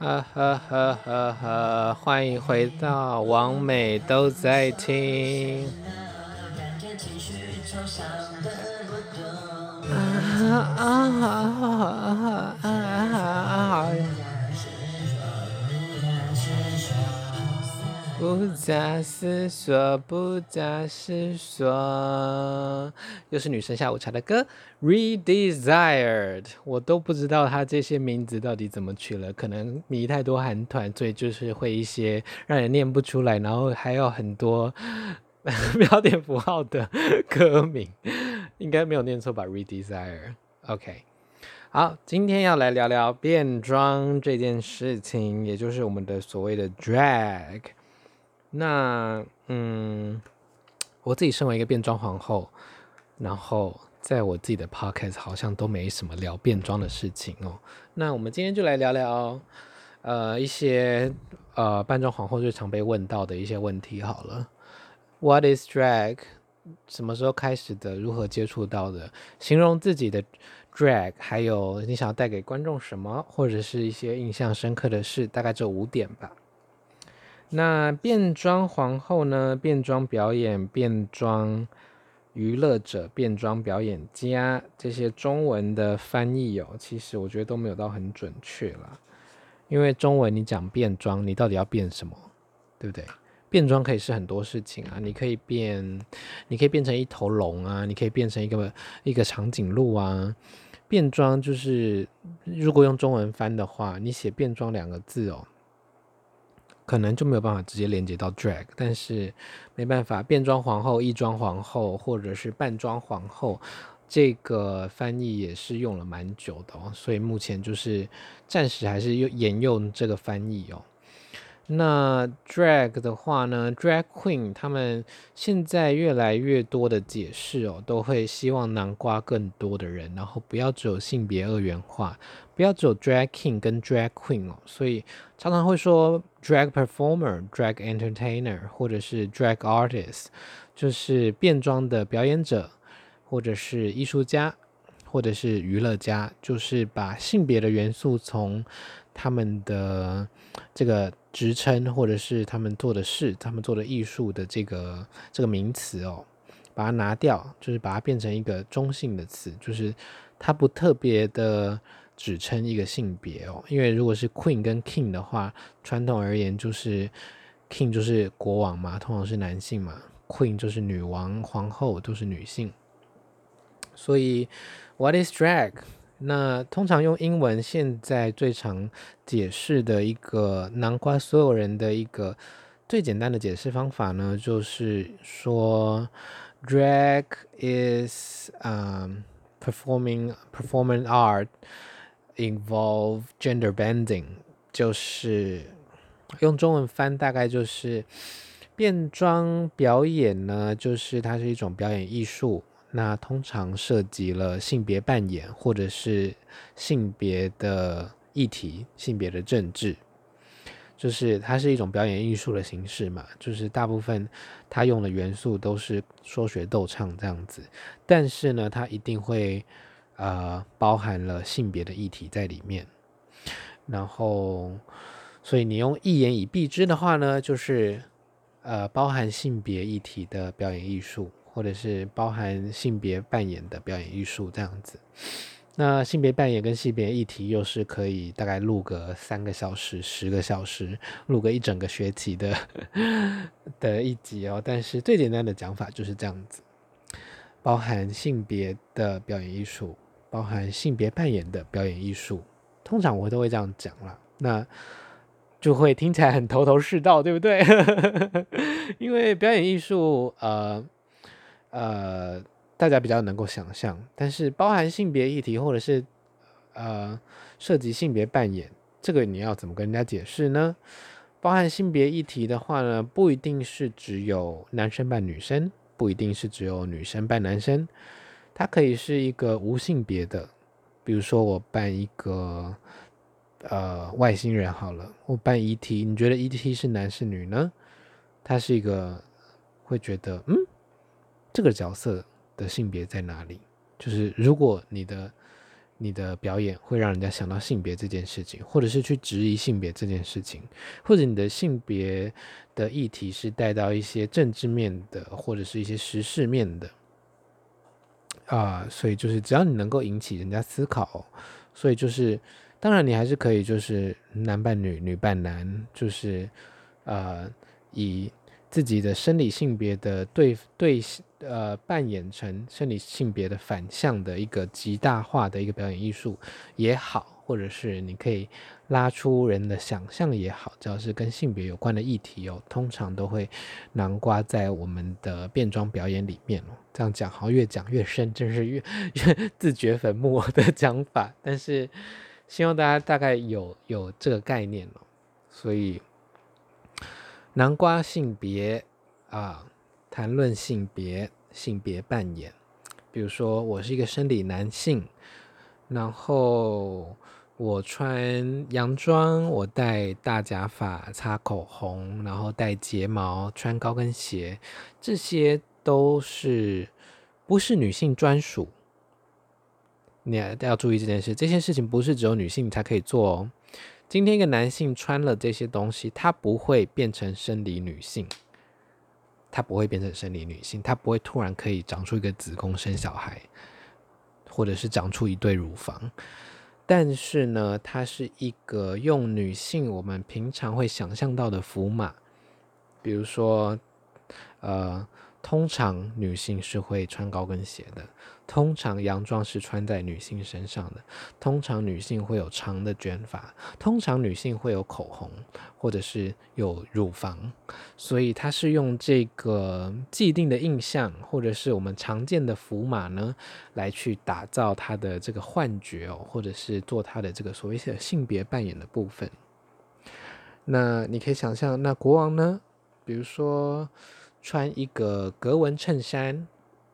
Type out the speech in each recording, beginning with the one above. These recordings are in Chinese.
呵呵呵呵呵，欢迎回到王美都在听。啊啊啊啊啊啊啊！不假思索，不假思索，又是女生下午茶的歌，Redesired，我都不知道他这些名字到底怎么取了，可能迷太多韩团，所以就是会一些让人念不出来，然后还有很多 标点符号的歌名，应该没有念错吧？Redesired，OK，好，今天要来聊聊变装这件事情，也就是我们的所谓的 drag。那嗯，我自己身为一个变装皇后，然后在我自己的 podcast 好像都没什么聊变装的事情哦。那我们今天就来聊聊，呃，一些呃扮装皇后最常被问到的一些问题好了。What is drag？什么时候开始的？如何接触到的？形容自己的 drag，还有你想要带给观众什么，或者是一些印象深刻的事，大概这五点吧。那变装皇后呢？变装表演、变装娱乐者、变装表演家，这些中文的翻译哦，其实我觉得都没有到很准确啦。因为中文你讲变装，你到底要变什么？对不对？变装可以是很多事情啊，你可以变，你可以变成一头龙啊，你可以变成一个一个长颈鹿啊。变装就是，如果用中文翻的话，你写变装两个字哦。可能就没有办法直接连接到 drag，但是没办法，变装皇后、异装皇后或者是扮装皇后，这个翻译也是用了蛮久的哦，所以目前就是暂时还是用沿用这个翻译哦。那 drag 的话呢，drag queen 他们现在越来越多的解释哦，都会希望囊括更多的人，然后不要只有性别二元化，不要只有 drag king 跟 drag queen 哦，所以常常会说 drag performer、drag entertainer 或者是 drag artist，就是变装的表演者，或者是艺术家，或者是娱乐家，就是把性别的元素从他们的这个。职称或者是他们做的事，他们做的艺术的这个这个名词哦，把它拿掉，就是把它变成一个中性的词，就是它不特别的指称一个性别哦。因为如果是 queen 跟 king 的话，传统而言就是 king 就是国王嘛，通常是男性嘛，queen 就是女王、皇后都是女性。所以，what is drag？那通常用英文现在最常解释的一个囊括所有人的一个最简单的解释方法呢，就是说，drag is um performing performing art involve gender bending，就是用中文翻大概就是变装表演呢，就是它是一种表演艺术。那通常涉及了性别扮演，或者是性别的议题、性别的政治，就是它是一种表演艺术的形式嘛。就是大部分它用的元素都是说学逗唱这样子，但是呢，它一定会呃包含了性别的议题在里面。然后，所以你用一言以蔽之的话呢，就是呃包含性别议题的表演艺术。或者是包含性别扮演的表演艺术这样子，那性别扮演跟性别议题又是可以大概录个三个小时、十个小时，录个一整个学期的 的一集哦。但是最简单的讲法就是这样子，包含性别的表演艺术，包含性别扮演的表演艺术，通常我都会这样讲啦，那就会听起来很头头是道，对不对？因为表演艺术，呃。呃，大家比较能够想象，但是包含性别议题或者是呃涉及性别扮演，这个你要怎么跟人家解释呢？包含性别议题的话呢，不一定是只有男生扮女生，不一定是只有女生扮男生，它可以是一个无性别的，比如说我扮一个呃外星人好了，我扮 ET，你觉得 ET 是男是女呢？他是一个会觉得嗯。这个角色的性别在哪里？就是如果你的你的表演会让人家想到性别这件事情，或者是去质疑性别这件事情，或者你的性别的议题是带到一些政治面的，或者是一些时事面的啊，所以就是只要你能够引起人家思考，所以就是当然你还是可以就是男扮女，女扮男，就是呃以自己的生理性别的对对。呃，扮演成生理性别的反向的一个极大化的一个表演艺术也好，或者是你可以拉出人的想象也好，只要是跟性别有关的议题哦，通常都会囊括在我们的变装表演里面哦。这样讲好像越讲越深，真是越越自掘坟墓的讲法。但是希望大家大概有有这个概念哦。所以南瓜性别啊。谈论性别、性别扮演，比如说我是一个生理男性，然后我穿洋装，我戴大假发、擦口红，然后戴睫毛、穿高跟鞋，这些都是不是女性专属。你要注意这件事，这些事情不是只有女性才可以做哦。今天一个男性穿了这些东西，他不会变成生理女性。她不会变成生理女性，她不会突然可以长出一个子宫生小孩，或者是长出一对乳房。但是呢，它是一个用女性我们平常会想象到的符码，比如说，呃。通常女性是会穿高跟鞋的，通常洋装是穿在女性身上的，通常女性会有长的卷发，通常女性会有口红或者是有乳房，所以它是用这个既定的印象或者是我们常见的符码呢，来去打造它的这个幻觉哦，或者是做它的这个所谓的性别扮演的部分。那你可以想象，那国王呢，比如说。穿一个格纹衬衫，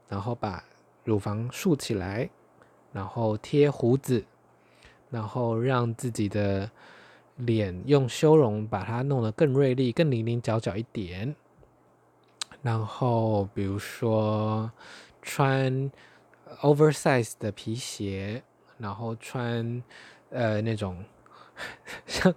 然后把乳房竖起来，然后贴胡子，然后让自己的脸用修容把它弄得更锐利、更棱棱角角一点。然后比如说穿 oversize 的皮鞋，然后穿呃那种 像。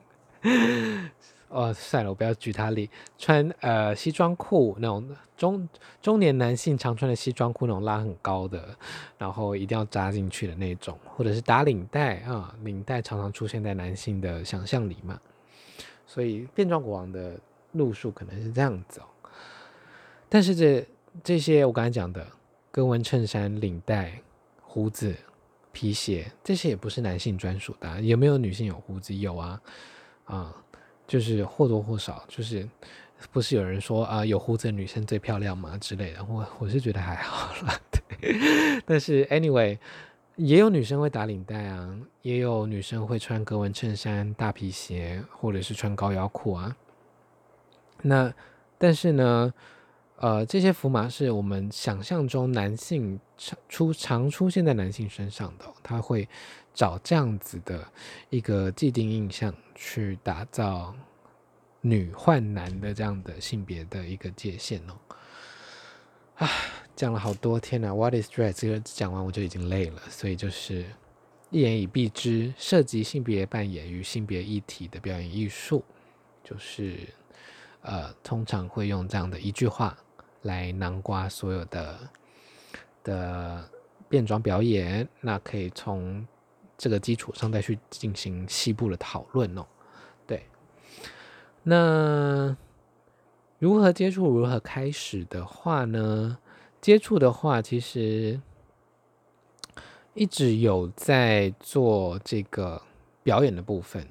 哦，算了，我不要举他例。穿呃西装裤那种中中年男性常穿的西装裤，那种拉很高的，然后一定要扎进去的那种，或者是打领带啊，领带常常出现在男性的想象里嘛。所以变装国王的路数可能是这样子哦。但是这这些我刚才讲的格纹衬衫、领带、胡子、皮鞋，这些也不是男性专属的。有没有女性有胡子？有啊，啊。就是或多或少，就是不是有人说啊，有胡子的女生最漂亮吗之类的？我我是觉得还好啦，对。但是 anyway，也有女生会打领带啊，也有女生会穿格纹衬衫、大皮鞋，或者是穿高腰裤啊。那但是呢，呃，这些符码是我们想象中男性常出常出现在男性身上的，他会。找这样子的一个既定印象去打造女换男的这样的性别的一个界限哦。啊，讲了好多天了，What is dress？这个讲完我就已经累了，所以就是一言以蔽之，涉及性别扮演与性别议题的表演艺术，就是呃，通常会用这样的一句话来南瓜所有的的变装表演，那可以从。这个基础上再去进行细部的讨论哦。对，那如何接触、如何开始的话呢？接触的话，其实一直有在做这个表演的部分。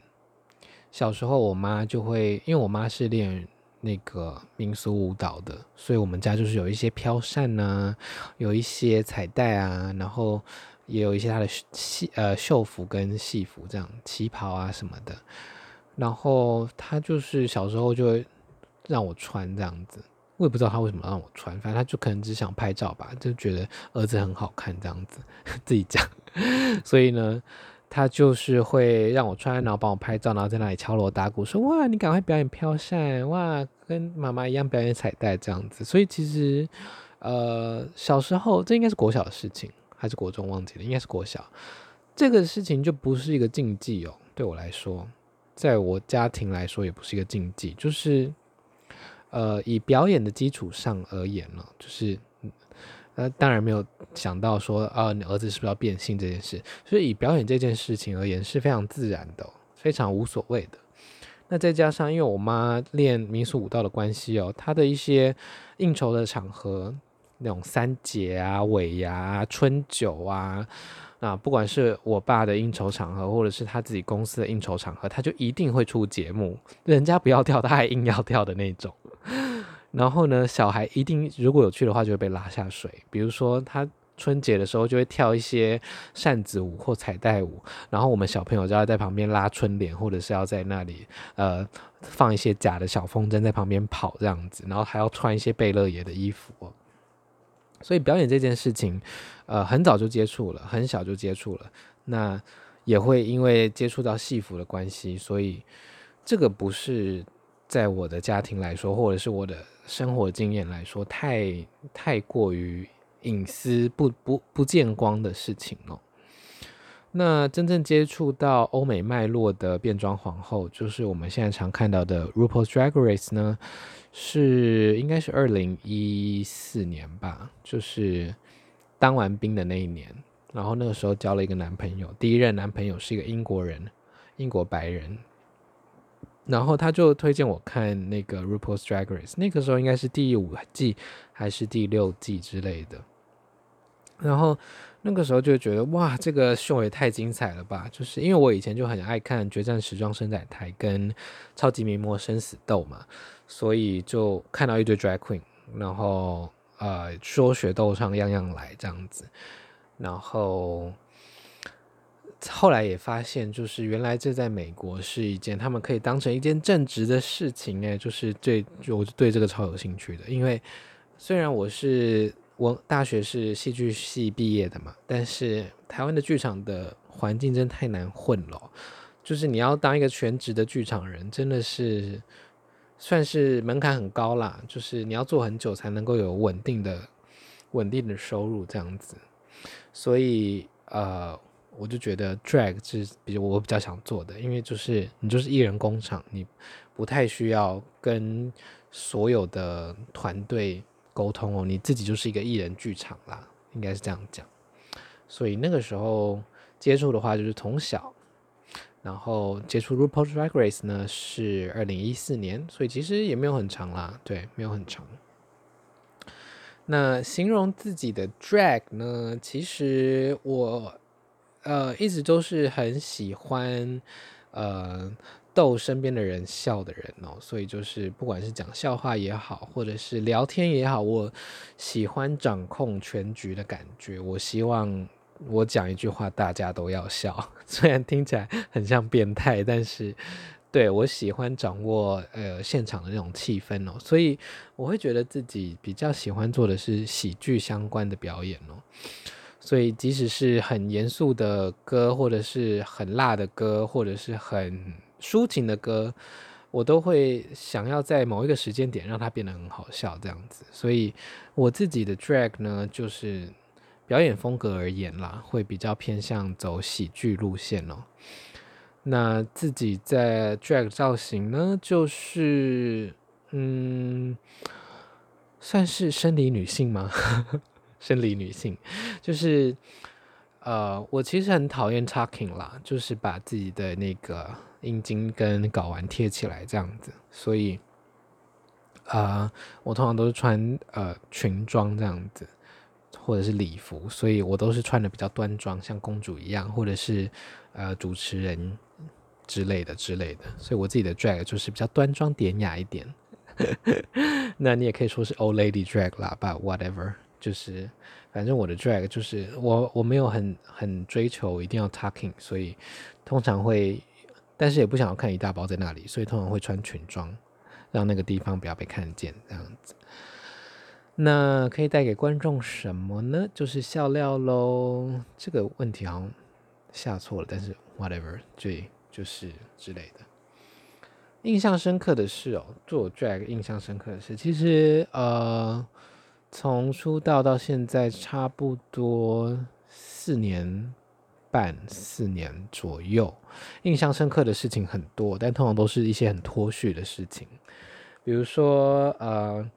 小时候，我妈就会，因为我妈是练那个民俗舞蹈的，所以我们家就是有一些飘扇呐、啊，有一些彩带啊，然后。也有一些他的戏呃秀服跟戏服这样旗袍啊什么的，然后他就是小时候就让我穿这样子，我也不知道他为什么让我穿，反正他就可能只想拍照吧，就觉得儿子很好看这样子，自己讲，所以呢，他就是会让我穿，然后帮我拍照，然后在那里敲锣打鼓说哇，你赶快表演飘扇哇，跟妈妈一样表演彩带这样子，所以其实呃小时候这应该是国小的事情。还是国中忘记了，应该是国小。这个事情就不是一个禁忌哦，对我来说，在我家庭来说也不是一个禁忌，就是呃，以表演的基础上而言呢，就是那，当然没有想到说啊，你儿子是不是要变性这件事，所以以表演这件事情而言是非常自然的，非常无所谓的。那再加上，因为我妈练民俗舞蹈的关系哦，她的一些应酬的场合，那种三节啊、尾牙、春酒啊，啊，不管是我爸的应酬场合，或者是他自己公司的应酬场合，他就一定会出节目，人家不要跳，他还硬要跳的那种。然后呢，小孩一定如果有去的话，就会被拉下水。比如说他。春节的时候就会跳一些扇子舞或彩带舞，然后我们小朋友就要在旁边拉春联，或者是要在那里呃放一些假的小风筝在旁边跑这样子，然后还要穿一些贝勒爷的衣服。所以表演这件事情，呃，很早就接触了，很小就接触了。那也会因为接触到戏服的关系，所以这个不是在我的家庭来说，或者是我的生活经验来说，太太过于。隐私不不不见光的事情哦。那真正接触到欧美脉络的变装皇后，就是我们现在常看到的 RuPaul Drag Race 呢，是应该是二零一四年吧，就是当完兵的那一年。然后那个时候交了一个男朋友，第一任男朋友是一个英国人，英国白人。然后他就推荐我看那个 RuPaul's Drag Race，那个时候应该是第五季还是第六季之类的。然后那个时候就觉得哇，这个秀也太精彩了吧！就是因为我以前就很爱看《决战时装生仔台》跟《超级名模生死斗》嘛，所以就看到一堆 Drag Queen，然后呃说学逗唱样样来这样子，然后。后来也发现，就是原来这在美国是一件他们可以当成一件正直的事情哎，就是对，我对这个超有兴趣的。因为虽然我是我大学是戏剧系毕业的嘛，但是台湾的剧场的环境真太难混了，就是你要当一个全职的剧场人，真的是算是门槛很高啦，就是你要做很久才能够有稳定的稳定的收入这样子，所以呃。我就觉得 drag 是比如我比较想做的，因为就是你就是艺人工厂，你不太需要跟所有的团队沟通哦，你自己就是一个艺人剧场啦，应该是这样讲。所以那个时候接触的话就是从小，然后接触 RuPaul's Drag Race 呢是二零一四年，所以其实也没有很长啦，对，没有很长。那形容自己的 drag 呢，其实我。呃，一直都是很喜欢，呃，逗身边的人笑的人哦，所以就是不管是讲笑话也好，或者是聊天也好，我喜欢掌控全局的感觉。我希望我讲一句话，大家都要笑，虽然听起来很像变态，但是对，我喜欢掌握呃现场的那种气氛哦，所以我会觉得自己比较喜欢做的是喜剧相关的表演哦。所以，即使是很严肃的歌，或者是很辣的歌，或者是很抒情的歌，我都会想要在某一个时间点让它变得很好笑，这样子。所以，我自己的 drag 呢，就是表演风格而言啦，会比较偏向走喜剧路线哦。那自己在 drag 造型呢，就是嗯，算是生理女性吗？生理女性，就是，呃，我其实很讨厌 talking 啦，就是把自己的那个阴茎跟睾丸贴起来这样子，所以，呃，我通常都是穿呃裙装这样子，或者是礼服，所以我都是穿的比较端庄，像公主一样，或者是呃主持人之类的之类的，所以我自己的 drag 就是比较端庄典雅一点，那你也可以说是 old lady drag 啦，but whatever。就是，反正我的 drag 就是我我没有很很追求一定要 talking，所以通常会，但是也不想要看一大包在那里，所以通常会穿裙装，让那个地方不要被看见这样子。那可以带给观众什么呢？就是笑料喽。这个问题好像下错了，但是 whatever，对，就是之类的。印象深刻的事哦，做 drag 印象深刻的事，其实呃。从出道到现在差不多四年半四年左右，印象深刻的事情很多，但通常都是一些很脱序的事情，比如说呃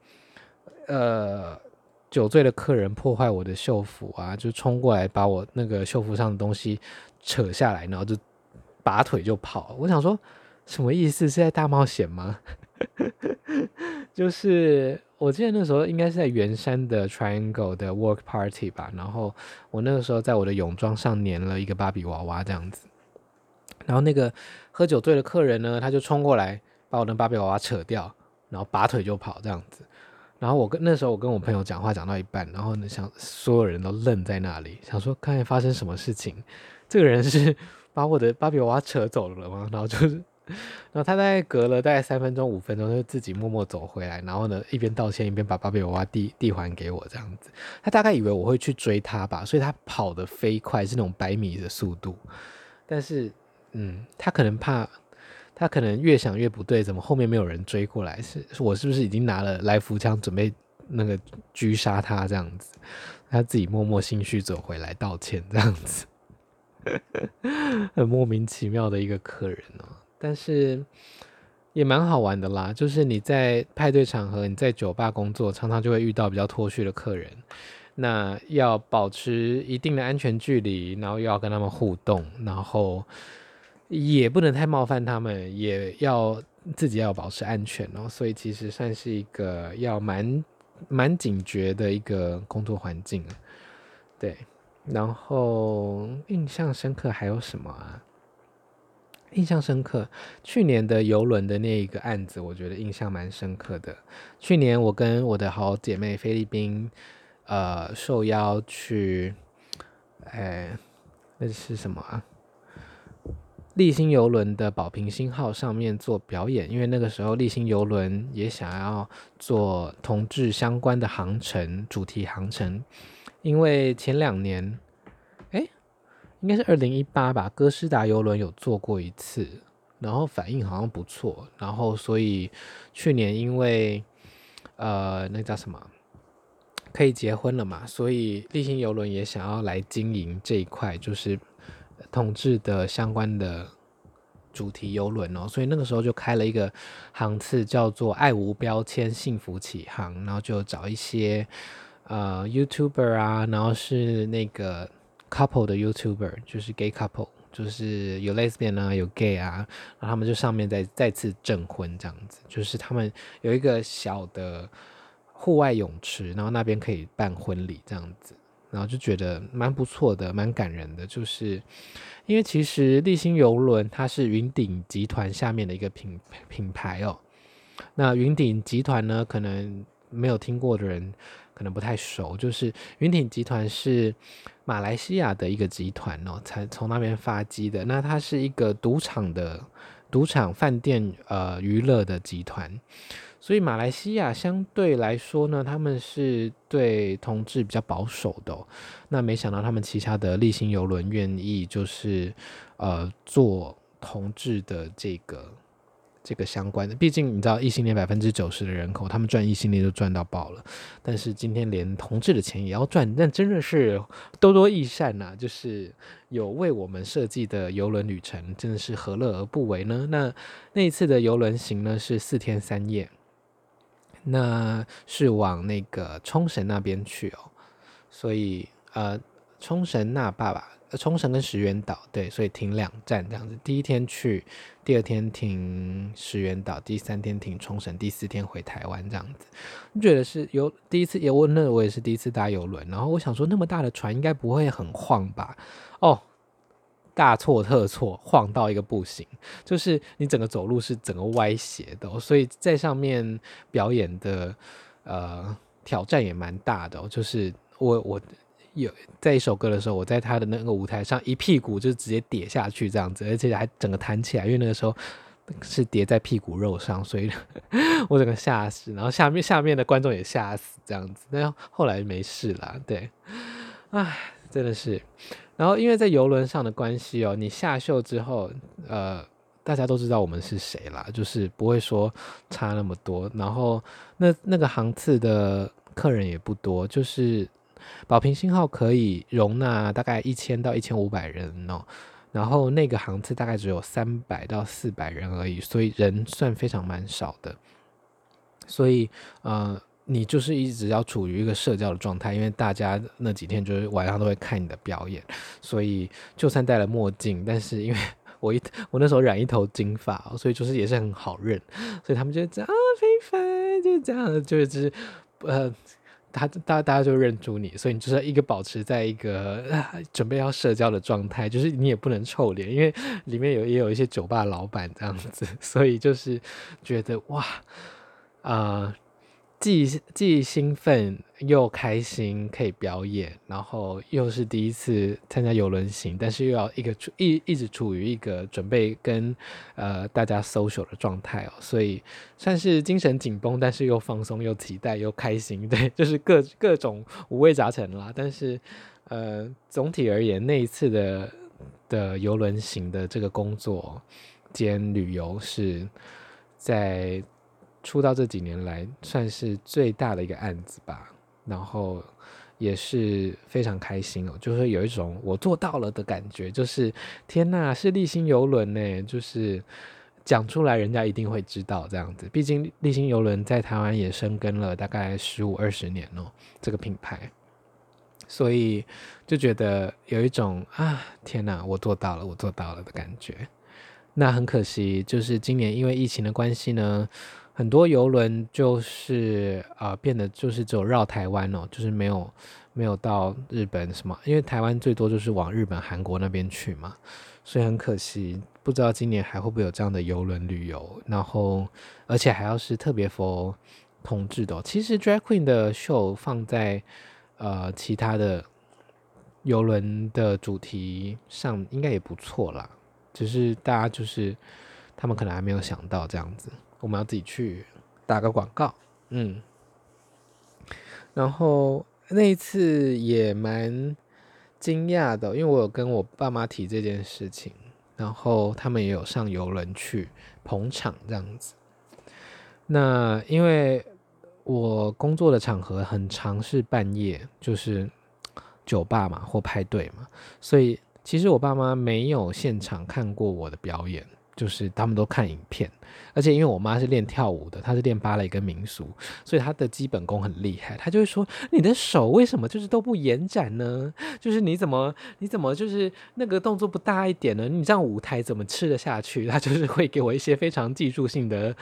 呃酒醉的客人破坏我的秀服啊，就冲过来把我那个秀服上的东西扯下来，然后就拔腿就跑。我想说什么意思？是在大冒险吗？就是。我记得那时候应该是在圆山的 Triangle 的 Work Party 吧，然后我那个时候在我的泳装上粘了一个芭比娃娃这样子，然后那个喝酒醉的客人呢，他就冲过来把我的芭比娃娃扯掉，然后拔腿就跑这样子，然后我跟那时候我跟我朋友讲话讲到一半，然后呢，想所有人都愣在那里，想说看看发生什么事情，这个人是 把我的芭比娃娃扯走了吗？然后就是。然后他大概隔了大概三分钟五分钟，就自己默默走回来，然后呢一边道歉一边把芭比娃娃递递还给我这样子。他大概以为我会去追他吧，所以他跑得飞快，是那种百米的速度。但是，嗯，他可能怕，他可能越想越不对，怎么后面没有人追过来？是我是不是已经拿了来福枪准备那个狙杀他这样子？他自己默默心虚走回来道歉这样子，很莫名其妙的一个客人哦。但是也蛮好玩的啦，就是你在派对场合，你在酒吧工作，常常就会遇到比较脱序的客人，那要保持一定的安全距离，然后又要跟他们互动，然后也不能太冒犯他们，也要自己要保持安全哦，所以其实算是一个要蛮蛮警觉的一个工作环境，对。然后印象深刻还有什么啊？印象深刻，去年的邮轮的那一个案子，我觉得印象蛮深刻的。去年我跟我的好姐妹菲律宾，呃，受邀去，哎，那是什么啊？丽星邮轮的宝瓶星号上面做表演，因为那个时候丽星邮轮也想要做同志相关的航程，主题航程，因为前两年。应该是二零一八吧，哥斯达邮轮有做过一次，然后反应好像不错，然后所以去年因为呃那叫什么可以结婚了嘛，所以立新邮轮也想要来经营这一块，就是同志的相关的主题邮轮哦，所以那个时候就开了一个航次叫做“爱无标签，幸福启航”，然后就找一些呃 YouTuber 啊，然后是那个。Couple 的 YouTuber 就是 gay couple，就是有 lesbian 啊，有 gay 啊，然后他们就上面再再次证婚这样子，就是他们有一个小的户外泳池，然后那边可以办婚礼这样子，然后就觉得蛮不错的，蛮感人的，就是因为其实立新邮轮它是云顶集团下面的一个品品牌哦，那云顶集团呢，可能没有听过的人。可能不太熟，就是云顶集团是马来西亚的一个集团哦，才从那边发迹的。那它是一个赌场的赌场饭店呃娱乐的集团，所以马来西亚相对来说呢，他们是对同志比较保守的。那没想到他们旗下的丽星邮轮愿意就是呃做同志的这个。这个相关的，毕竟你知道异性恋百分之九十的人口，他们赚异性恋都赚到爆了，但是今天连同志的钱也要赚，那真的是多多益善呐！就是有为我们设计的游轮旅程，真的是何乐而不为呢？那那一次的游轮行呢是四天三夜，那是往那个冲绳那边去哦，所以呃，冲绳那爸爸。冲绳跟石垣岛，对，所以停两站这样子。第一天去，第二天停石垣岛，第三天停冲绳，第四天回台湾这样子。你觉得是有第一次游轮，那我也是第一次搭游轮。然后我想说，那么大的船应该不会很晃吧？哦，大错特错，晃到一个不行，就是你整个走路是整个歪斜的，所以在上面表演的呃挑战也蛮大的。就是我我。有在一首歌的时候，我在他的那个舞台上一屁股就直接跌下去这样子，而且还整个弹起来，因为那个时候是跌在屁股肉上，所以 我整个吓死，然后下面下面的观众也吓死这样子，但后来没事了，对，唉，真的是，然后因为在游轮上的关系哦，你下秀之后，呃，大家都知道我们是谁啦，就是不会说差那么多，然后那那个航次的客人也不多，就是。宝瓶星号可以容纳大概一千到一千五百人哦，然后那个航次大概只有三百到四百人而已，所以人算非常蛮少的。所以呃，你就是一直要处于一个社交的状态，因为大家那几天就是晚上都会看你的表演，所以就算戴了墨镜，但是因为 我一我那时候染一头金发，所以就是也是很好认，所以他们就这样啊，飞凡就这样，就是呃。他大大家就认出你，所以你就是一个保持在一个准备要社交的状态，就是你也不能臭脸，因为里面有也有一些酒吧老板这样子，所以就是觉得哇啊。既既兴奋又开心，可以表演，然后又是第一次参加游轮行，但是又要一个处一一直处于一个准备跟呃大家 social 的状态哦，所以算是精神紧绷，但是又放松又期待又开心，对，就是各各种五味杂陈啦。但是呃总体而言，那一次的的游轮行的这个工作兼旅游是在。出道这几年来，算是最大的一个案子吧，然后也是非常开心哦，就是有一种我做到了的感觉，就是天呐，是丽星邮轮呢，就是讲出来人家一定会知道这样子，毕竟丽星邮轮在台湾也生根了大概十五二十年哦，这个品牌，所以就觉得有一种啊，天呐，我做到了，我做到了的感觉。那很可惜，就是今年因为疫情的关系呢。很多邮轮就是啊、呃，变得就是只有绕台湾哦，就是没有没有到日本什么，因为台湾最多就是往日本、韩国那边去嘛，所以很可惜，不知道今年还会不会有这样的邮轮旅游，然后而且还要是特别 for 同志的、其实 Drag Queen 的秀放在呃其他的游轮的主题上应该也不错啦，只是大家就是他们可能还没有想到这样子。我们要自己去打个广告，嗯，然后那一次也蛮惊讶的，因为我有跟我爸妈提这件事情，然后他们也有上游轮去捧场这样子。那因为我工作的场合很常是半夜，就是酒吧嘛或派对嘛，所以其实我爸妈没有现场看过我的表演。就是他们都看影片，而且因为我妈是练跳舞的，她是练芭蕾跟民俗，所以她的基本功很厉害。她就会说：“你的手为什么就是都不延展呢？就是你怎么你怎么就是那个动作不大一点呢？你这样舞台怎么吃得下去？”她就是会给我一些非常技术性的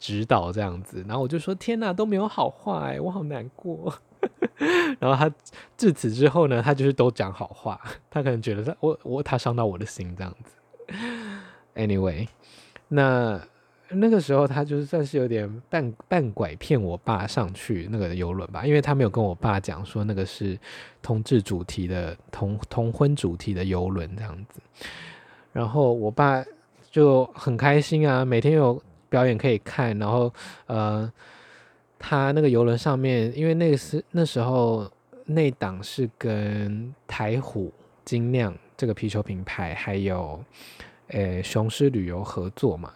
指导这样子。然后我就说：“天哪，都没有好话哎，我好难过。”然后她自此之后呢，她就是都讲好话。她可能觉得她我我她伤到我的心这样子。Anyway，那那个时候他就是算是有点半半拐骗我爸上去那个游轮吧，因为他没有跟我爸讲说那个是同志主题的同同婚主题的游轮这样子，然后我爸就很开心啊，每天有表演可以看，然后呃，他那个游轮上面，因为那个是那时候那档是跟台虎精酿这个啤酒品牌还有。诶，雄狮旅游合作嘛，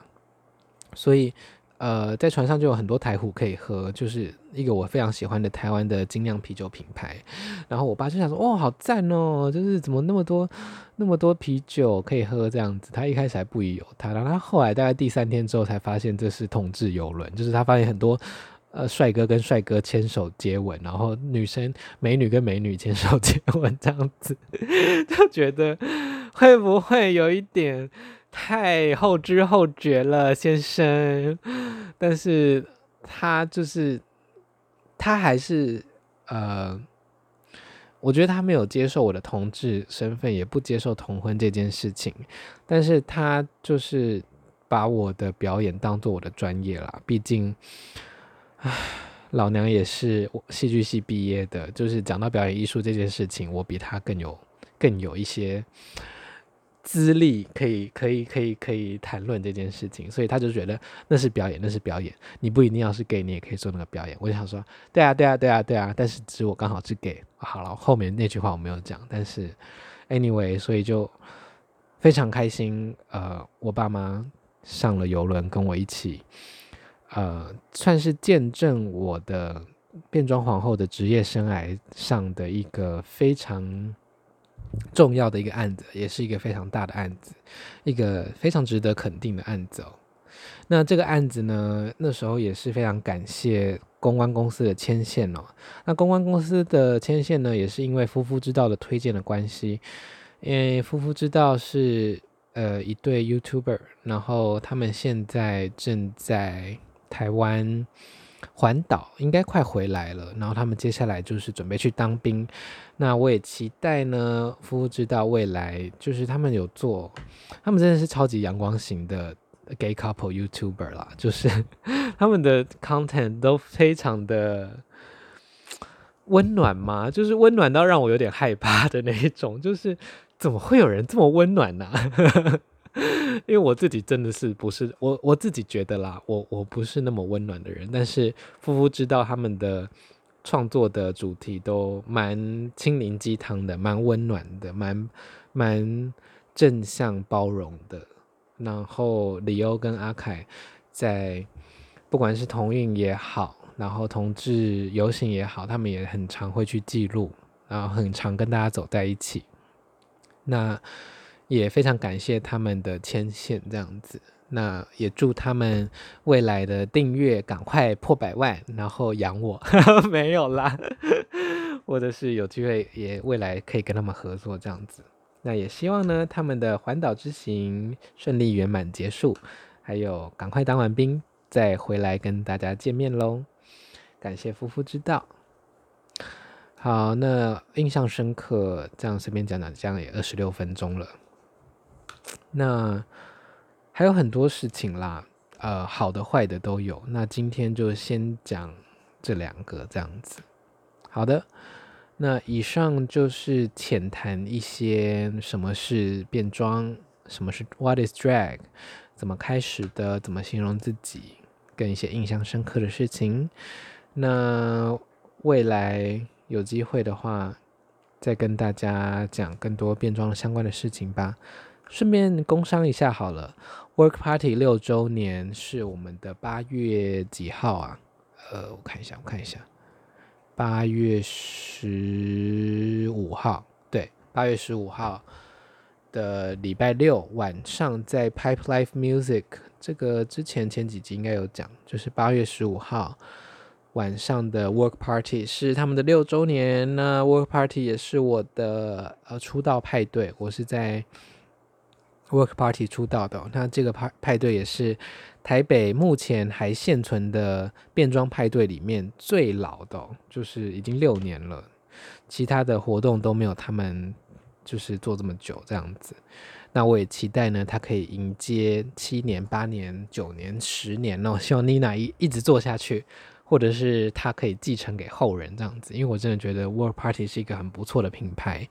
所以呃，在船上就有很多台虎可以喝，就是一个我非常喜欢的台湾的精酿啤酒品牌。然后我爸就想说：“哦，好赞哦，就是怎么那么多那么多啤酒可以喝这样子。”他一开始还不疑有他，然后他后来大概第三天之后才发现这是同志游轮，就是他发现很多呃帅哥跟帅哥牵手接吻，然后女生美女跟美女牵手接吻这样子，就觉得。会不会有一点太后知后觉了，先生？但是他就是他还是呃，我觉得他没有接受我的同志身份，也不接受同婚这件事情。但是他就是把我的表演当做我的专业啦。毕竟，唉，老娘也是戏剧系毕业的，就是讲到表演艺术这件事情，我比他更有更有一些。资历可以可以可以可以谈论这件事情，所以他就觉得那是表演，那是表演。你不一定要是 gay，你也可以做那个表演。我就想说，对啊，对啊，对啊，对啊。但是只我刚好是 gay。好了，后面那句话我没有讲。但是 anyway，所以就非常开心。呃，我爸妈上了游轮，跟我一起，呃，算是见证我的变装皇后的职业生涯上的一个非常重要的一个案子，也是一个非常大的案子，一个非常值得肯定的案子哦。那这个案子呢，那时候也是非常感谢公关公司的牵线哦。那公关公司的牵线呢，也是因为夫妇之道的推荐的关系，因为夫妇之道是呃一对 YouTuber，然后他们现在正在台湾。环岛应该快回来了，然后他们接下来就是准备去当兵。那我也期待呢，夫妇知道未来就是他们有做，他们真的是超级阳光型的 gay couple YouTuber 啦，就是 他们的 content 都非常的温暖嘛，就是温暖到让我有点害怕的那一种，就是怎么会有人这么温暖呢、因为我自己真的是不是我我自己觉得啦，我我不是那么温暖的人，但是夫妇知道他们的创作的主题都蛮心灵鸡汤的，蛮温暖的，蛮蛮正向包容的。然后李欧跟阿凯在不管是同运也好，然后同志游行也好，他们也很常会去记录，然后很常跟大家走在一起。那。也非常感谢他们的牵线，这样子，那也祝他们未来的订阅赶快破百万，然后养我，没有啦，或者是有机会也未来可以跟他们合作这样子。那也希望呢，他们的环岛之行顺利圆满结束，还有赶快当完兵再回来跟大家见面喽。感谢夫妇之道。好，那印象深刻，这样随便讲讲，这样也二十六分钟了。那还有很多事情啦，呃，好的坏的都有。那今天就先讲这两个这样子。好的，那以上就是浅谈一些什么是变装，什么是 What is drag，怎么开始的，怎么形容自己，跟一些印象深刻的事情。那未来有机会的话，再跟大家讲更多变装相关的事情吧。顺便工商一下好了，Work Party 六周年是我们的八月几号啊？呃，我看一下，我看一下，八月十五号，对，八月十五号的礼拜六晚上在 Pipe Life Music，这个之前前几集应该有讲，就是八月十五号晚上的 Work Party 是他们的六周年那。Work Party 也是我的呃出道派对，我是在。Work Party 出道的，那这个派派对也是台北目前还现存的变装派对里面最老的，就是已经六年了，其他的活动都没有他们就是做这么久这样子。那我也期待呢，他可以迎接七年、八年、九年、十年哦，希望 Nina 一一直做下去，或者是他可以继承给后人这样子，因为我真的觉得 Work Party 是一个很不错的品牌。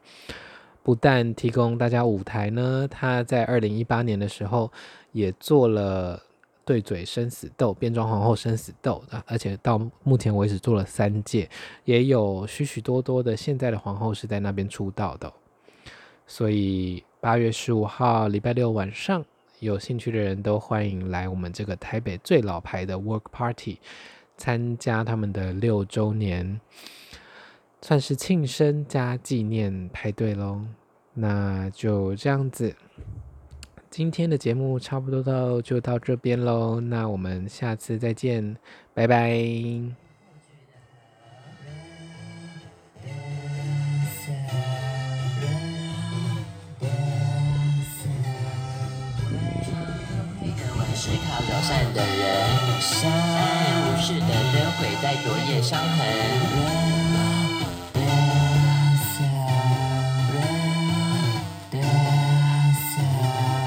不但提供大家舞台呢，他在二零一八年的时候也做了对嘴生死斗、变装皇后生死斗，而且到目前为止做了三届，也有许许多多的现在的皇后是在那边出道的。所以八月十五号礼拜六晚上，有兴趣的人都欢迎来我们这个台北最老牌的 Work Party 参加他们的六周年，算是庆生加纪念派对喽。那就这样子，今天的节目差不多到就到这边喽。那我们下次再见，拜拜。友善的人，相安无事的灯会带昨夜伤痕。